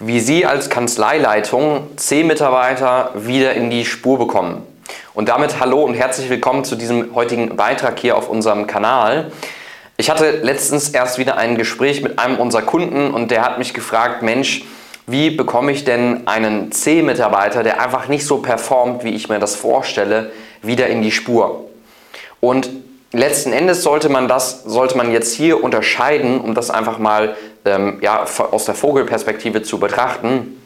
wie Sie als Kanzleileitung C-Mitarbeiter wieder in die Spur bekommen. Und damit hallo und herzlich willkommen zu diesem heutigen Beitrag hier auf unserem Kanal. Ich hatte letztens erst wieder ein Gespräch mit einem unserer Kunden und der hat mich gefragt, Mensch, wie bekomme ich denn einen C-Mitarbeiter, der einfach nicht so performt, wie ich mir das vorstelle, wieder in die Spur? Und letzten Endes sollte man das, sollte man jetzt hier unterscheiden, um das einfach mal ähm, ja, aus der Vogelperspektive zu betrachten,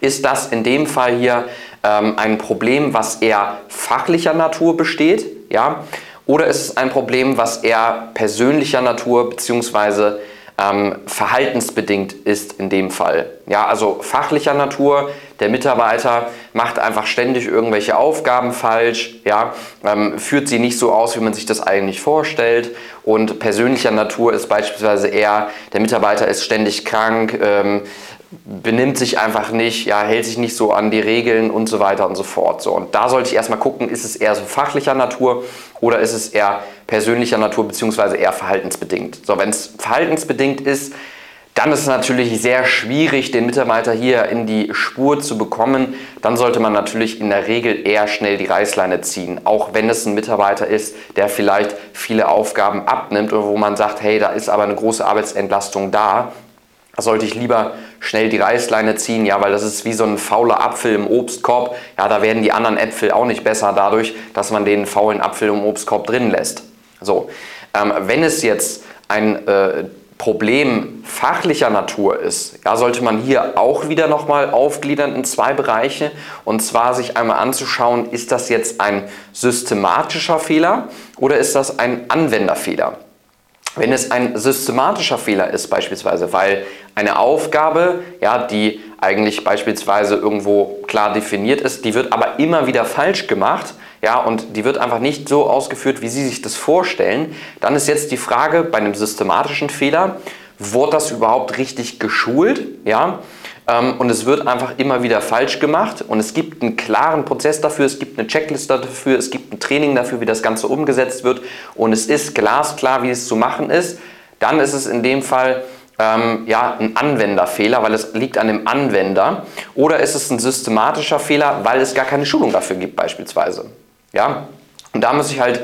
ist das in dem Fall hier ähm, ein Problem, was eher fachlicher Natur besteht, ja, oder ist es ein Problem, was eher persönlicher Natur bzw. Ähm, verhaltensbedingt ist in dem Fall. Ja, also fachlicher Natur, der Mitarbeiter macht einfach ständig irgendwelche Aufgaben falsch, ja, ähm, führt sie nicht so aus, wie man sich das eigentlich vorstellt. Und persönlicher Natur ist beispielsweise eher, der Mitarbeiter ist ständig krank, ähm, benimmt sich einfach nicht, ja, hält sich nicht so an die Regeln und so weiter und so fort. So, und da sollte ich erstmal gucken, ist es eher so fachlicher Natur oder ist es eher persönlicher Natur bzw. eher verhaltensbedingt. So, wenn es verhaltensbedingt ist, dann ist es natürlich sehr schwierig, den Mitarbeiter hier in die Spur zu bekommen. Dann sollte man natürlich in der Regel eher schnell die Reißleine ziehen, auch wenn es ein Mitarbeiter ist, der vielleicht viele Aufgaben abnimmt oder wo man sagt, hey, da ist aber eine große Arbeitsentlastung da. Sollte ich lieber schnell die Reißleine ziehen, ja, weil das ist wie so ein fauler Apfel im Obstkorb. Ja, da werden die anderen Äpfel auch nicht besser dadurch, dass man den faulen Apfel im Obstkorb drin lässt. So, ähm, wenn es jetzt ein äh, Problem fachlicher Natur ist, ja, sollte man hier auch wieder nochmal aufgliedern in zwei Bereiche. Und zwar sich einmal anzuschauen, ist das jetzt ein systematischer Fehler oder ist das ein Anwenderfehler? Wenn es ein systematischer Fehler ist beispielsweise, weil eine Aufgabe, ja, die eigentlich beispielsweise irgendwo klar definiert ist, die wird aber immer wieder falsch gemacht, ja, und die wird einfach nicht so ausgeführt, wie Sie sich das vorstellen, dann ist jetzt die Frage bei einem systematischen Fehler, wurde das überhaupt richtig geschult, ja? Ähm, und es wird einfach immer wieder falsch gemacht und es gibt einen klaren Prozess dafür, es gibt eine Checkliste dafür, es gibt ein Training dafür, wie das Ganze umgesetzt wird und es ist glasklar, wie es zu machen ist, dann ist es in dem Fall ähm, ja, ein Anwenderfehler, weil es liegt an dem Anwender oder ist es ein systematischer Fehler, weil es gar keine Schulung dafür gibt beispielsweise. Ja? Und da muss ich halt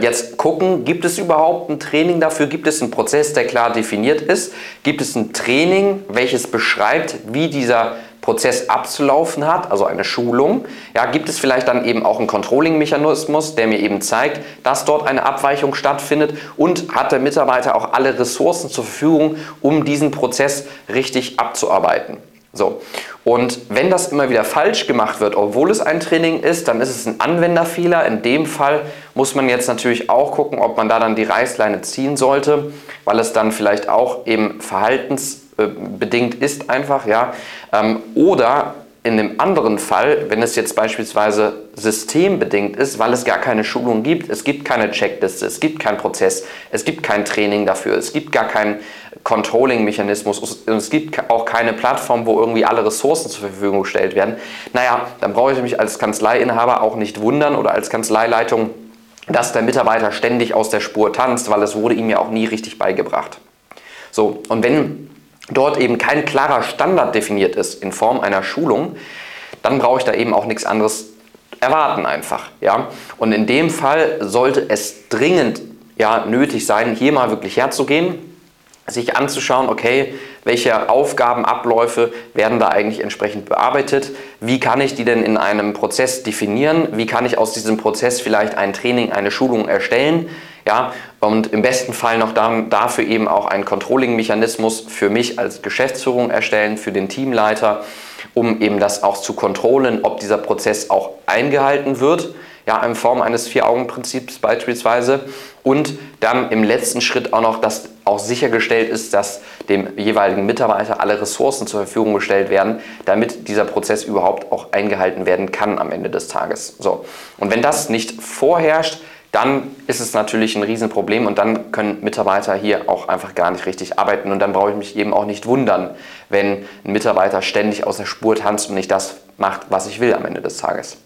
jetzt gucken, gibt es überhaupt ein Training dafür? Gibt es einen Prozess, der klar definiert ist? Gibt es ein Training, welches beschreibt, wie dieser Prozess abzulaufen hat, also eine Schulung. Ja, gibt es vielleicht dann eben auch einen Controlling-Mechanismus, der mir eben zeigt, dass dort eine Abweichung stattfindet und hat der Mitarbeiter auch alle Ressourcen zur Verfügung, um diesen Prozess richtig abzuarbeiten. So. Und wenn das immer wieder falsch gemacht wird, obwohl es ein Training ist, dann ist es ein Anwenderfehler. In dem Fall muss man jetzt natürlich auch gucken, ob man da dann die Reißleine ziehen sollte, weil es dann vielleicht auch eben verhaltensbedingt ist einfach, ja. Ähm, oder in dem anderen Fall, wenn es jetzt beispielsweise systembedingt ist, weil es gar keine Schulung gibt, es gibt keine Checkliste, es gibt keinen Prozess, es gibt kein Training dafür, es gibt gar keinen Controlling-Mechanismus und es gibt auch keine Plattform, wo irgendwie alle Ressourcen zur Verfügung gestellt werden. Naja, dann brauche ich mich als Kanzleiinhaber auch nicht wundern oder als Kanzleileitung, dass der Mitarbeiter ständig aus der Spur tanzt, weil es wurde ihm ja auch nie richtig beigebracht. So, und wenn dort eben kein klarer Standard definiert ist in Form einer Schulung, dann brauche ich da eben auch nichts anderes erwarten einfach. Ja? Und in dem Fall sollte es dringend ja, nötig sein, hier mal wirklich herzugehen, sich anzuschauen, okay, welche Aufgabenabläufe werden da eigentlich entsprechend bearbeitet, wie kann ich die denn in einem Prozess definieren, wie kann ich aus diesem Prozess vielleicht ein Training, eine Schulung erstellen, ja, und im besten Fall noch dafür eben auch einen Controlling-Mechanismus für mich als Geschäftsführung erstellen, für den Teamleiter, um eben das auch zu kontrollen, ob dieser Prozess auch eingehalten wird, ja, in Form eines Vier-Augen-Prinzips beispielsweise. Und dann im letzten Schritt auch noch, dass auch sichergestellt ist, dass dem jeweiligen Mitarbeiter alle Ressourcen zur Verfügung gestellt werden, damit dieser Prozess überhaupt auch eingehalten werden kann am Ende des Tages. So. Und wenn das nicht vorherrscht, dann ist es natürlich ein Riesenproblem und dann können Mitarbeiter hier auch einfach gar nicht richtig arbeiten und dann brauche ich mich eben auch nicht wundern, wenn ein Mitarbeiter ständig aus der Spur tanzt und nicht das macht, was ich will am Ende des Tages.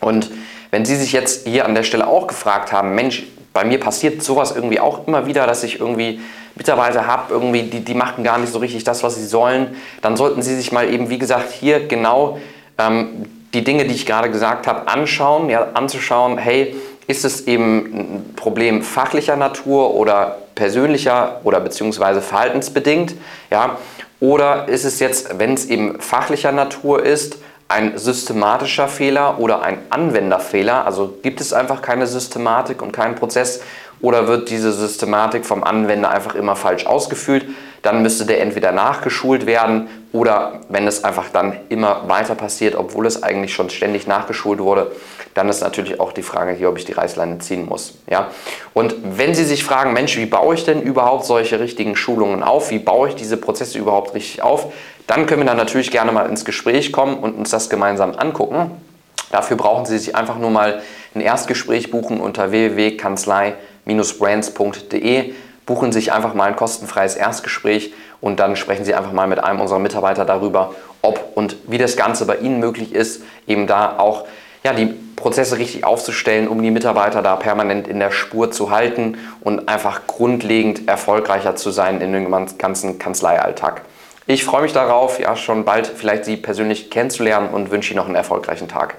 Und wenn Sie sich jetzt hier an der Stelle auch gefragt haben, Mensch, bei mir passiert sowas irgendwie auch immer wieder, dass ich irgendwie Mitarbeiter habe, irgendwie, die, die machen gar nicht so richtig das, was sie sollen. Dann sollten sie sich mal eben, wie gesagt, hier genau ähm, die Dinge, die ich gerade gesagt habe, anschauen, ja, anzuschauen, hey, ist es eben ein Problem fachlicher Natur oder persönlicher oder beziehungsweise verhaltensbedingt, ja, oder ist es jetzt, wenn es eben fachlicher Natur ist, ein systematischer Fehler oder ein Anwenderfehler? Also gibt es einfach keine Systematik und keinen Prozess oder wird diese Systematik vom Anwender einfach immer falsch ausgefüllt? Dann müsste der entweder nachgeschult werden oder wenn es einfach dann immer weiter passiert, obwohl es eigentlich schon ständig nachgeschult wurde, dann ist natürlich auch die Frage hier, ob ich die Reißleine ziehen muss. Ja? Und wenn Sie sich fragen, Mensch, wie baue ich denn überhaupt solche richtigen Schulungen auf? Wie baue ich diese Prozesse überhaupt richtig auf? Dann können wir dann natürlich gerne mal ins Gespräch kommen und uns das gemeinsam angucken. Dafür brauchen Sie sich einfach nur mal ein Erstgespräch buchen unter www.kanzlei-brands.de. Buchen sich einfach mal ein kostenfreies Erstgespräch und dann sprechen Sie einfach mal mit einem unserer Mitarbeiter darüber, ob und wie das Ganze bei Ihnen möglich ist, eben da auch ja, die Prozesse richtig aufzustellen, um die Mitarbeiter da permanent in der Spur zu halten und einfach grundlegend erfolgreicher zu sein in dem ganzen Kanzleialltag. Ich freue mich darauf, ja, schon bald vielleicht Sie persönlich kennenzulernen und wünsche Ihnen noch einen erfolgreichen Tag.